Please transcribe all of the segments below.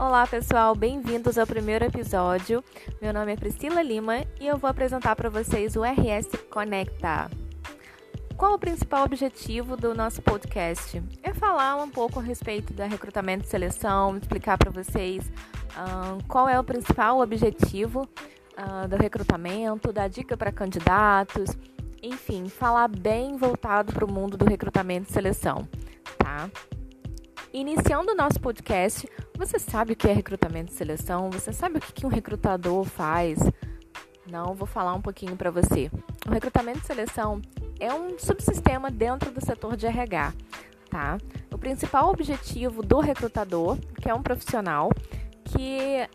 Olá pessoal, bem-vindos ao primeiro episódio. Meu nome é Priscila Lima e eu vou apresentar para vocês o RS Conecta. Qual o principal objetivo do nosso podcast? É falar um pouco a respeito da recrutamento e seleção, explicar para vocês qual é o principal objetivo uh, do recrutamento, dar dica para candidatos, enfim, falar bem voltado para o mundo do recrutamento e seleção, tá? Iniciando o nosso podcast, você sabe o que é recrutamento e seleção? Você sabe o que um recrutador faz? Não, vou falar um pouquinho para você. O recrutamento e seleção é um subsistema dentro do setor de RH, tá? O principal objetivo do recrutador, que é um profissional que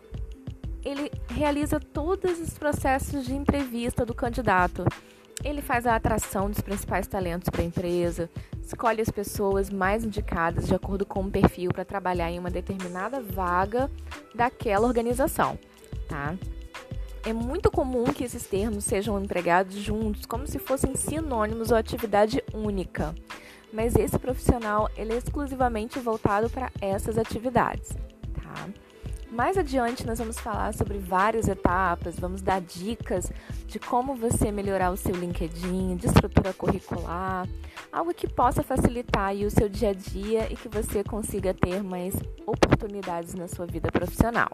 ele realiza todos os processos de entrevista do candidato. Ele faz a atração dos principais talentos para a empresa, escolhe as pessoas mais indicadas de acordo com o perfil para trabalhar em uma determinada vaga daquela organização, tá? É muito comum que esses termos sejam empregados juntos, como se fossem sinônimos ou atividade única. Mas esse profissional ele é exclusivamente voltado para essas atividades, tá? Mais adiante, nós vamos falar sobre várias etapas, vamos dar dicas de como você melhorar o seu LinkedIn, de estrutura curricular, algo que possa facilitar o seu dia a dia e que você consiga ter mais oportunidades na sua vida profissional.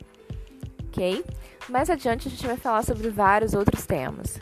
Ok? Mais adiante, a gente vai falar sobre vários outros temas,